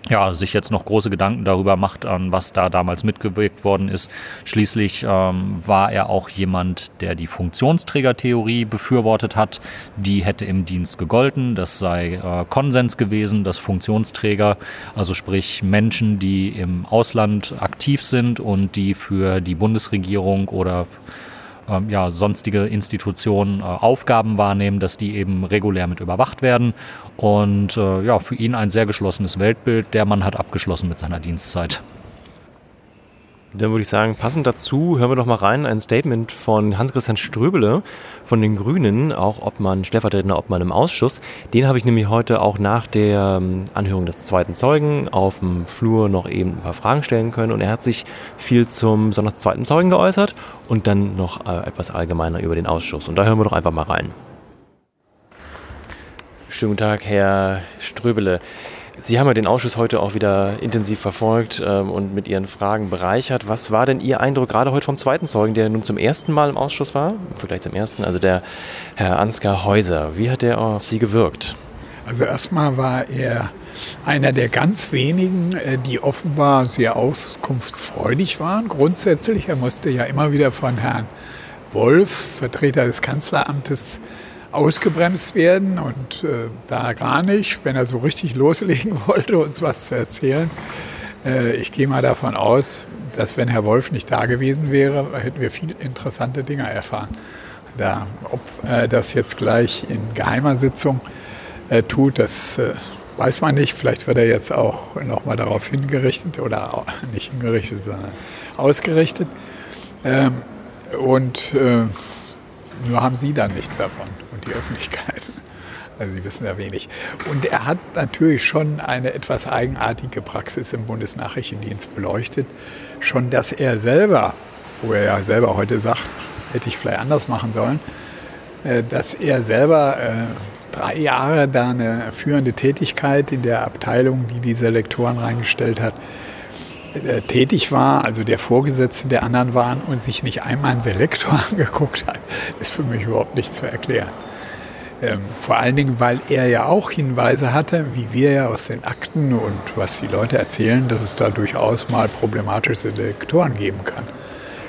ja, sich jetzt noch große Gedanken darüber macht, an was da damals mitgewirkt worden ist. Schließlich ähm, war er auch jemand, der die Funktionsträgertheorie befürwortet hat. Die hätte im Dienst gegolten. Das sei äh, Konsens gewesen, dass Funktionsträger, also sprich Menschen, die im Ausland aktiv sind und die für die Bundesregierung oder ähm, ja, sonstige Institutionen äh, Aufgaben wahrnehmen, dass die eben regulär mit überwacht werden. Und äh, ja, für ihn ein sehr geschlossenes Weltbild. Der Mann hat abgeschlossen mit seiner Dienstzeit. Dann würde ich sagen, passend dazu hören wir doch mal rein ein Statement von Hans-Christian Ströbele von den Grünen, auch Obmann, Stellvertretender Obmann im Ausschuss. Den habe ich nämlich heute auch nach der ähm, Anhörung des zweiten Zeugen auf dem Flur noch eben ein paar Fragen stellen können. Und er hat sich viel zum besonders zweiten Zeugen geäußert und dann noch äh, etwas allgemeiner über den Ausschuss. Und da hören wir doch einfach mal rein. Schönen guten Tag, Herr Ströbele. Sie haben ja den Ausschuss heute auch wieder intensiv verfolgt ähm, und mit Ihren Fragen bereichert. Was war denn Ihr Eindruck gerade heute vom zweiten Zeugen, der nun zum ersten Mal im Ausschuss war? Vielleicht zum ersten, also der Herr Ansgar Häuser. Wie hat der auf Sie gewirkt? Also erstmal war er einer der ganz wenigen, äh, die offenbar sehr auskunftsfreudig waren. Grundsätzlich, er musste ja immer wieder von Herrn Wolf, Vertreter des Kanzleramtes, ausgebremst werden und äh, da gar nicht, wenn er so richtig loslegen wollte, uns was zu erzählen. Äh, ich gehe mal davon aus, dass wenn Herr Wolf nicht da gewesen wäre, hätten wir viel interessante Dinge erfahren. Da, ob äh, das jetzt gleich in geheimer Sitzung äh, tut, das äh, weiß man nicht. Vielleicht wird er jetzt auch nochmal darauf hingerichtet oder nicht hingerichtet, sondern ausgerichtet. Ähm, und äh, nur haben Sie dann nichts davon die Öffentlichkeit. Also Sie wissen ja wenig. Und er hat natürlich schon eine etwas eigenartige Praxis im Bundesnachrichtendienst beleuchtet. Schon, dass er selber, wo er ja selber heute sagt, hätte ich vielleicht anders machen sollen, äh, dass er selber äh, drei Jahre da eine führende Tätigkeit in der Abteilung, die diese Lektoren reingestellt hat, äh, tätig war, also der Vorgesetzte der anderen waren und sich nicht einmal einen Selektor angeguckt hat, ist für mich überhaupt nicht zu erklären. Ähm, vor allen Dingen, weil er ja auch Hinweise hatte, wie wir ja aus den Akten und was die Leute erzählen, dass es da durchaus mal problematische Selektoren geben kann.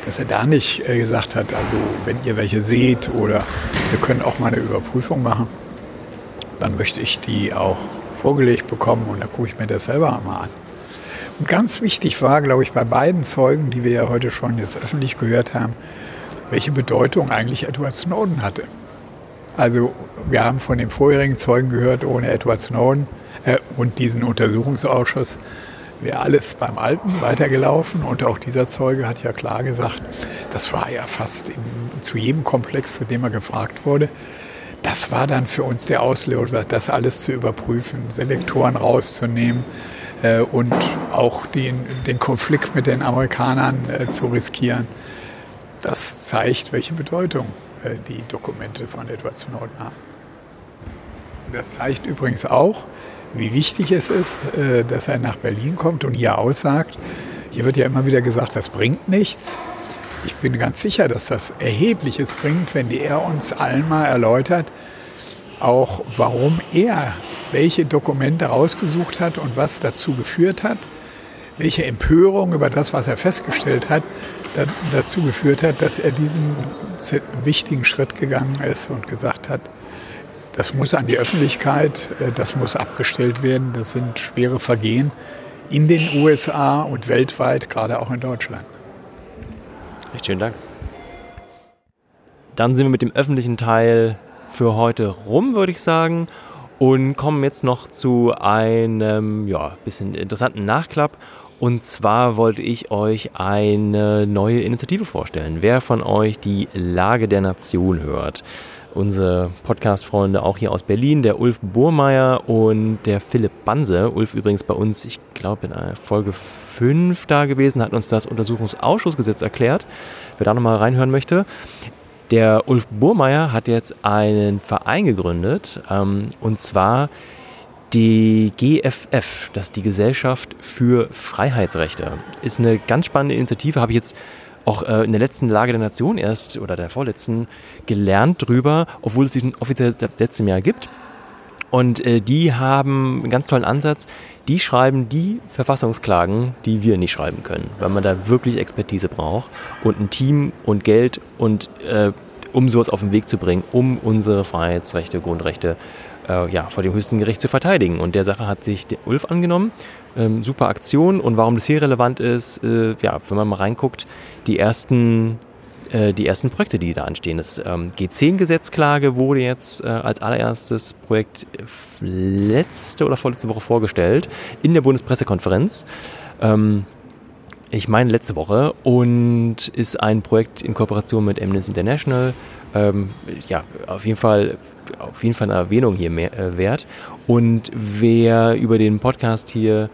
Dass er da nicht äh, gesagt hat, also wenn ihr welche seht oder wir können auch mal eine Überprüfung machen, dann möchte ich die auch vorgelegt bekommen und dann gucke ich mir das selber mal an. Und ganz wichtig war, glaube ich, bei beiden Zeugen, die wir ja heute schon jetzt öffentlich gehört haben, welche Bedeutung eigentlich Edward Snowden hatte. Also wir haben von dem vorherigen Zeugen gehört, ohne Edward Snowden äh, und diesen Untersuchungsausschuss wäre alles beim Alten weitergelaufen. Und auch dieser Zeuge hat ja klar gesagt, das war ja fast in, zu jedem Komplex, zu dem er gefragt wurde. Das war dann für uns der Auslöser, das alles zu überprüfen, Selektoren rauszunehmen, äh, und auch den, den Konflikt mit den Amerikanern äh, zu riskieren. Das zeigt, welche Bedeutung die Dokumente von Edward Snowden haben. Das zeigt übrigens auch, wie wichtig es ist, äh, dass er nach Berlin kommt und hier aussagt. Hier wird ja immer wieder gesagt, das bringt nichts. Ich bin ganz sicher, dass das Erhebliches bringt, wenn er uns allen mal erläutert, auch warum er welche Dokumente rausgesucht hat und was dazu geführt hat, welche Empörung über das, was er festgestellt hat, dazu geführt hat, dass er diesen wichtigen Schritt gegangen ist und gesagt hat, das muss an die Öffentlichkeit, äh, das muss abgestellt werden, das sind schwere Vergehen in den USA und weltweit, gerade auch in Deutschland. Recht schönen Dank. Dann sind wir mit dem öffentlichen Teil für heute rum, würde ich sagen und kommen jetzt noch zu einem ja, bisschen interessanten Nachklapp. Und zwar wollte ich euch eine neue Initiative vorstellen. Wer von euch die Lage der Nation hört? Unsere Podcast-Freunde auch hier aus Berlin, der Ulf Burmeier und der Philipp Banse. Ulf übrigens bei uns, ich glaube, in Folge 5 da gewesen, hat uns das Untersuchungsausschussgesetz erklärt. Wer da nochmal reinhören möchte. Der Ulf Burmeier hat jetzt einen Verein gegründet, ähm, und zwar die GFF, das ist die Gesellschaft für Freiheitsrechte. Ist eine ganz spannende Initiative, habe ich jetzt auch äh, in der letzten Lage der Nation erst oder der vorletzten gelernt drüber, obwohl es diesen offiziell seit letztem Jahr gibt. Und äh, die haben einen ganz tollen Ansatz. Die schreiben die Verfassungsklagen, die wir nicht schreiben können, weil man da wirklich Expertise braucht und ein Team und Geld und äh, um sowas auf den Weg zu bringen, um unsere Freiheitsrechte, Grundrechte äh, ja, vor dem höchsten Gericht zu verteidigen. Und der Sache hat sich der Ulf angenommen. Ähm, super Aktion. Und warum das hier relevant ist, äh, ja, wenn man mal reinguckt, die ersten äh, die ersten Projekte, die da anstehen. Das ähm, G10-Gesetzklage wurde jetzt äh, als allererstes Projekt letzte oder vorletzte Woche vorgestellt in der Bundespressekonferenz. Ähm, ich meine letzte Woche und ist ein Projekt in Kooperation mit Amnesty International. Ähm, ja, auf jeden Fall auf jeden Fall eine Erwähnung hier mehr, äh, wert. Und wer über den Podcast hier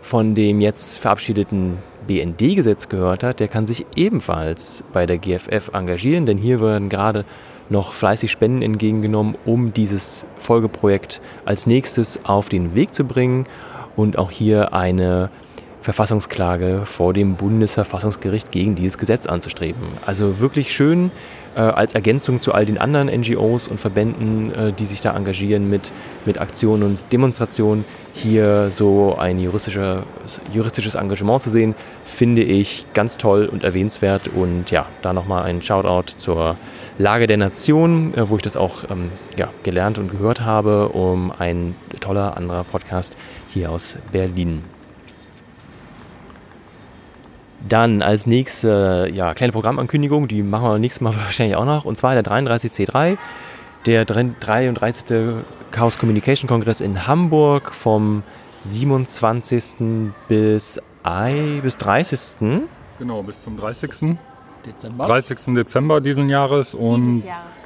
von dem jetzt verabschiedeten BND-Gesetz gehört hat, der kann sich ebenfalls bei der GFF engagieren, denn hier werden gerade noch fleißig Spenden entgegengenommen, um dieses Folgeprojekt als nächstes auf den Weg zu bringen. und auch hier eine Verfassungsklage vor dem Bundesverfassungsgericht gegen dieses Gesetz anzustreben. Also wirklich schön äh, als Ergänzung zu all den anderen NGOs und Verbänden, äh, die sich da engagieren mit, mit Aktionen und Demonstrationen, hier so ein juristischer, juristisches Engagement zu sehen, finde ich ganz toll und erwähnenswert. Und ja, da nochmal ein Shoutout zur Lage der Nation, äh, wo ich das auch ähm, ja, gelernt und gehört habe, um ein toller anderer Podcast hier aus Berlin. Dann als nächste ja, kleine Programmankündigung, die machen wir nächstes Mal wahrscheinlich auch noch, und zwar der 33C3, der 33. Chaos Communication Kongress in Hamburg vom 27. bis, I, bis 30. Genau, bis zum 30. Dezember. 30. Dezember diesen Jahres. Und Dieses Jahres.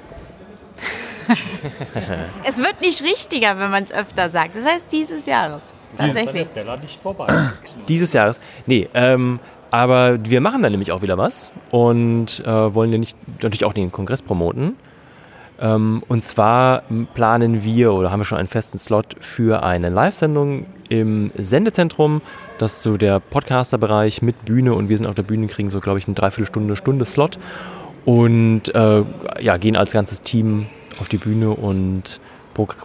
es wird nicht richtiger, wenn man es öfter sagt. Das heißt dieses Jahres. Tatsächlich. Stella nicht vorbei. Dieses Jahres. Nee, ähm, aber wir machen dann nämlich auch wieder was und äh, wollen ja nicht, natürlich auch den Kongress promoten. Ähm, und zwar planen wir oder haben wir schon einen festen Slot für eine Live-Sendung im Sendezentrum. Das ist so der Podcaster-Bereich mit Bühne und wir sind auf der Bühne, kriegen so, glaube ich, eine Dreiviertelstunde, Stunde Slot und äh, ja, gehen als ganzes Team auf die Bühne und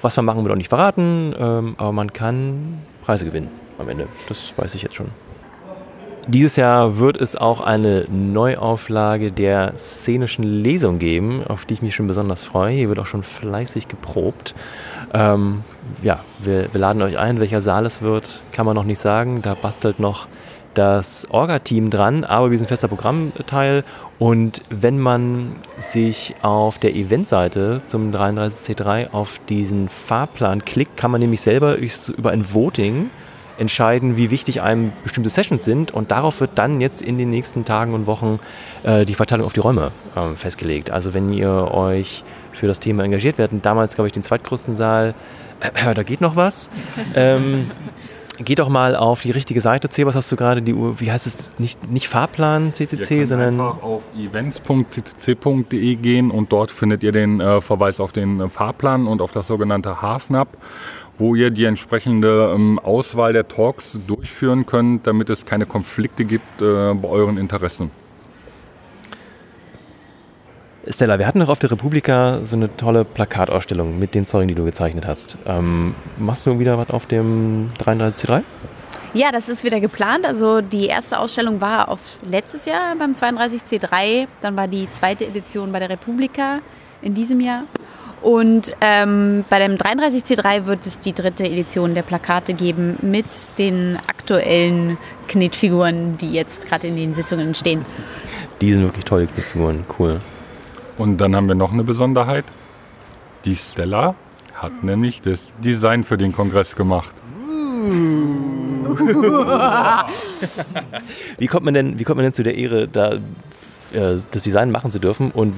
was wir machen, wird auch nicht verraten, ähm, aber man kann Preise gewinnen am Ende. Das weiß ich jetzt schon. Dieses Jahr wird es auch eine Neuauflage der szenischen Lesung geben, auf die ich mich schon besonders freue. Hier wird auch schon fleißig geprobt. Ähm, ja, wir, wir, laden euch ein. Welcher Saal es wird, kann man noch nicht sagen. Da bastelt noch das Orga-Team dran, aber wir sind fester Programmteil. Und wenn man sich auf der Eventseite zum 33C3 auf diesen Fahrplan klickt, kann man nämlich selber über ein Voting entscheiden, wie wichtig einem bestimmte Sessions sind und darauf wird dann jetzt in den nächsten Tagen und Wochen äh, die Verteilung auf die Räume äh, festgelegt. Also wenn ihr euch für das Thema engagiert werdet, damals glaube ich den zweitgrößten Saal, äh, da geht noch was. ähm, Geht doch mal auf die richtige Seite. C, was hast du gerade? Die Uhr, wie heißt es? Nicht, nicht Fahrplan CCC, sondern. einfach auf events.ccc.de gehen und dort findet ihr den äh, Verweis auf den äh, Fahrplan und auf das sogenannte HAFNAP wo ihr die entsprechende ähm, Auswahl der Talks durchführen könnt, damit es keine Konflikte gibt äh, bei euren Interessen. Stella, wir hatten noch auf der Republika so eine tolle Plakatausstellung mit den Zeugen, die du gezeichnet hast. Ähm, machst du wieder was auf dem 33C3? Ja, das ist wieder geplant. Also die erste Ausstellung war auf letztes Jahr beim 32C3. Dann war die zweite Edition bei der Republika in diesem Jahr. Und ähm, bei dem 33C3 wird es die dritte Edition der Plakate geben mit den aktuellen Knetfiguren, die jetzt gerade in den Sitzungen entstehen. Die sind wirklich tolle Knetfiguren, cool. Und dann haben wir noch eine Besonderheit. Die Stella hat nämlich das Design für den Kongress gemacht. wie, kommt man denn, wie kommt man denn zu der Ehre, da äh, das Design machen zu dürfen? Und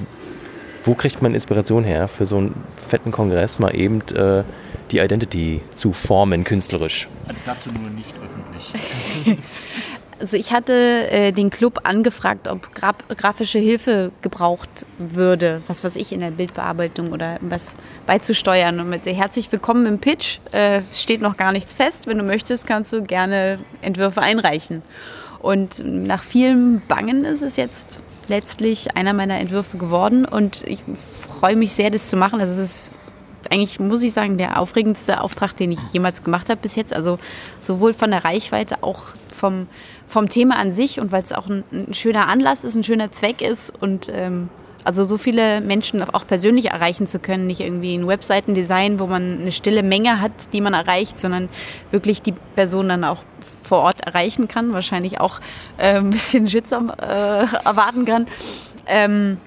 wo kriegt man Inspiration her für so einen fetten Kongress, mal eben äh, die Identity zu formen, künstlerisch? Also dazu nur nicht öffentlich. Also ich hatte äh, den Club angefragt, ob Gra grafische Hilfe gebraucht würde, was weiß ich, in der Bildbearbeitung oder was beizusteuern. Und mit herzlich willkommen im Pitch äh, steht noch gar nichts fest. Wenn du möchtest, kannst du gerne Entwürfe einreichen. Und nach vielem Bangen ist es jetzt letztlich einer meiner Entwürfe geworden und ich freue mich sehr, das zu machen. Also es ist eigentlich, muss ich sagen, der aufregendste Auftrag, den ich jemals gemacht habe bis jetzt. Also sowohl von der Reichweite, auch vom, vom Thema an sich und weil es auch ein, ein, schöner Anlass ist, ein schöner Zweck ist und ähm, also so viele Menschen auch persönlich erreichen zu können, nicht irgendwie ein Webseitendesign, wo man eine stille Menge hat, die man erreicht, sondern wirklich die Person dann auch vor Ort erreichen kann, wahrscheinlich auch äh, ein bisschen Shitstorm äh, erwarten kann. Ähm,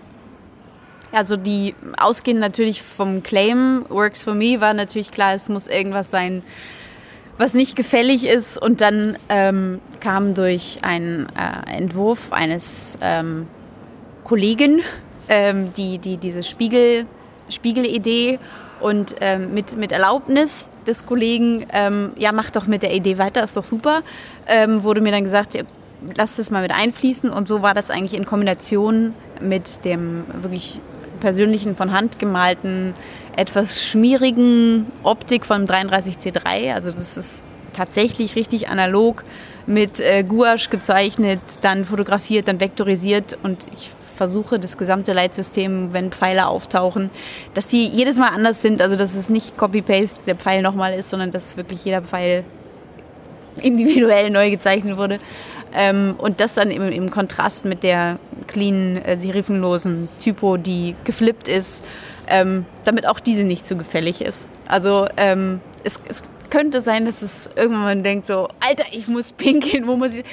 also die ausgehend natürlich vom Claim Works for Me war natürlich klar, es muss irgendwas sein, was nicht gefällig ist. Und dann ähm, kam durch einen äh, Entwurf eines ähm, Kollegen ähm, die, die, diese Spiegel, Spiegelidee und ähm, mit, mit Erlaubnis des Kollegen, ähm, ja, mach doch mit der Idee weiter, ist doch super, ähm, wurde mir dann gesagt, ja, lass das mal mit einfließen. Und so war das eigentlich in Kombination mit dem wirklich persönlichen, von Hand gemalten, etwas schmierigen Optik vom 33C3. Also das ist tatsächlich richtig analog mit äh, Gouache gezeichnet, dann fotografiert, dann vektorisiert und ich versuche das gesamte Leitsystem, wenn Pfeile auftauchen, dass die jedes Mal anders sind, also dass es nicht Copy-Paste der Pfeil nochmal ist, sondern dass wirklich jeder Pfeil individuell neu gezeichnet wurde. Ähm, und das dann im, im, Kontrast mit der clean, äh, serifenlosen Typo, die geflippt ist, ähm, damit auch diese nicht zu gefällig ist. Also ähm, es, es, könnte sein, dass es irgendwann man denkt so, Alter, ich muss pinkeln, wo muss ich...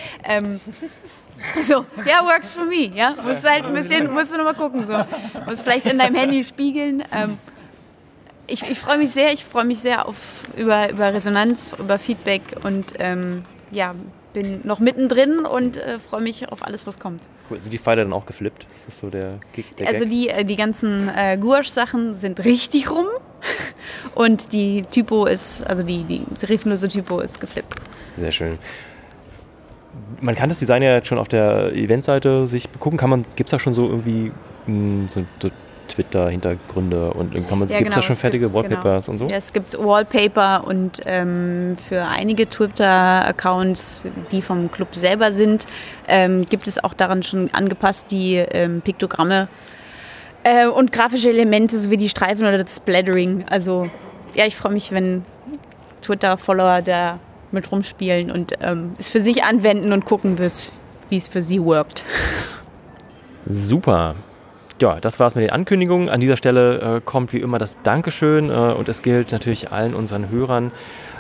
So, ja, works for me, ja. Musst halt ein bisschen, musst du nochmal gucken, so. Musst vielleicht in deinem Handy spiegeln. Ähm, ich, ich freue mich sehr, ich freue mich sehr auf, über, über Resonanz, über Feedback und ähm, ja, bin noch mittendrin und äh, freue mich auf alles, was kommt. Cool. Sind die Pfeile dann auch geflippt? Ist das so der, der Also die, äh, die ganzen äh, Gouache-Sachen sind richtig rum und die Typo ist, also die, die serifenlose Typo ist geflippt. Sehr schön. Man kann das Design ja jetzt schon auf der Eventseite sich gucken. Gibt es da schon so irgendwie mh, hm, so, so Twitter-Hintergründe und ja, gibt es genau, da schon fertige gibt, Wallpapers genau. und so? Ja, es gibt Wallpaper und ähm, für einige Twitter-Accounts, die vom Club selber sind, ähm, gibt es auch daran schon angepasst die ähm, Piktogramme äh, und grafische Elemente sowie die Streifen oder das Splattering. Also ja, ich freue mich, wenn Twitter-Follower da mit rumspielen und ähm, es für sich anwenden und gucken, wie es für sie workt. Super ja, das war es mit den Ankündigungen. An dieser Stelle äh, kommt wie immer das Dankeschön äh, und es gilt natürlich allen unseren Hörern,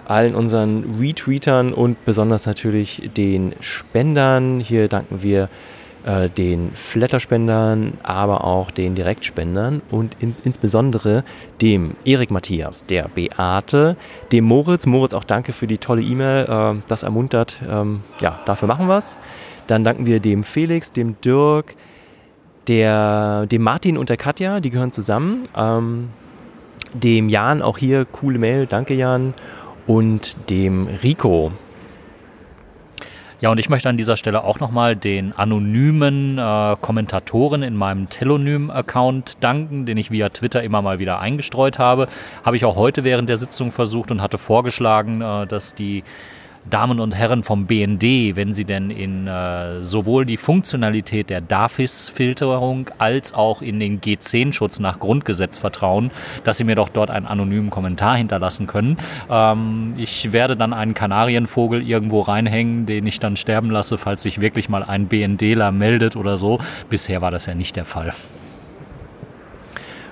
allen unseren Retweetern und besonders natürlich den Spendern. Hier danken wir äh, den Flatterspendern, aber auch den Direktspendern und in, insbesondere dem Erik Matthias, der Beate, dem Moritz. Moritz, auch danke für die tolle E-Mail. Äh, das ermuntert. Ähm, ja, dafür machen wir es. Dann danken wir dem Felix, dem Dirk, der, dem Martin und der Katja, die gehören zusammen. Ähm, dem Jan, auch hier, coole Mail, danke Jan. Und dem Rico. Ja, und ich möchte an dieser Stelle auch nochmal den anonymen äh, Kommentatoren in meinem Telonym-Account danken, den ich via Twitter immer mal wieder eingestreut habe. Habe ich auch heute während der Sitzung versucht und hatte vorgeschlagen, äh, dass die Damen und Herren vom BND, wenn Sie denn in äh, sowohl die Funktionalität der DAFIS-Filterung als auch in den G10-Schutz nach Grundgesetz vertrauen, dass Sie mir doch dort einen anonymen Kommentar hinterlassen können. Ähm, ich werde dann einen Kanarienvogel irgendwo reinhängen, den ich dann sterben lasse, falls sich wirklich mal ein BNDler meldet oder so. Bisher war das ja nicht der Fall.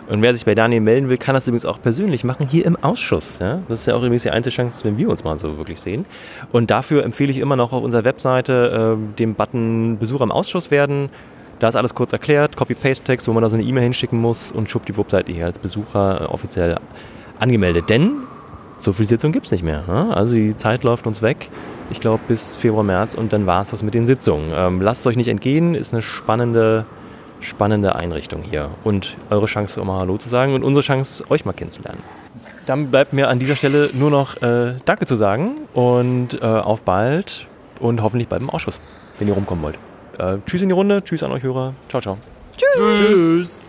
Und wer sich bei Daniel melden will, kann das übrigens auch persönlich machen, hier im Ausschuss. Ja? Das ist ja auch übrigens die einzige Chance, wenn wir uns mal so wirklich sehen. Und dafür empfehle ich immer noch auf unserer Webseite äh, den Button Besucher im Ausschuss werden. Da ist alles kurz erklärt, Copy-Paste-Text, wo man da so eine E-Mail hinschicken muss und schwuppdiwupp seid ihr hier als Besucher äh, offiziell angemeldet. Denn so viele Sitzungen gibt es nicht mehr. Ne? Also die Zeit läuft uns weg. Ich glaube bis Februar, März und dann war es das mit den Sitzungen. Ähm, lasst es euch nicht entgehen, ist eine spannende spannende Einrichtung hier und eure Chance, mal Hallo zu sagen und unsere Chance, euch mal kennenzulernen. Dann bleibt mir an dieser Stelle nur noch äh, Danke zu sagen und äh, auf bald und hoffentlich bald im Ausschuss, wenn ihr rumkommen wollt. Äh, tschüss in die Runde, tschüss an euch Hörer. Ciao, ciao. Tschüss. tschüss.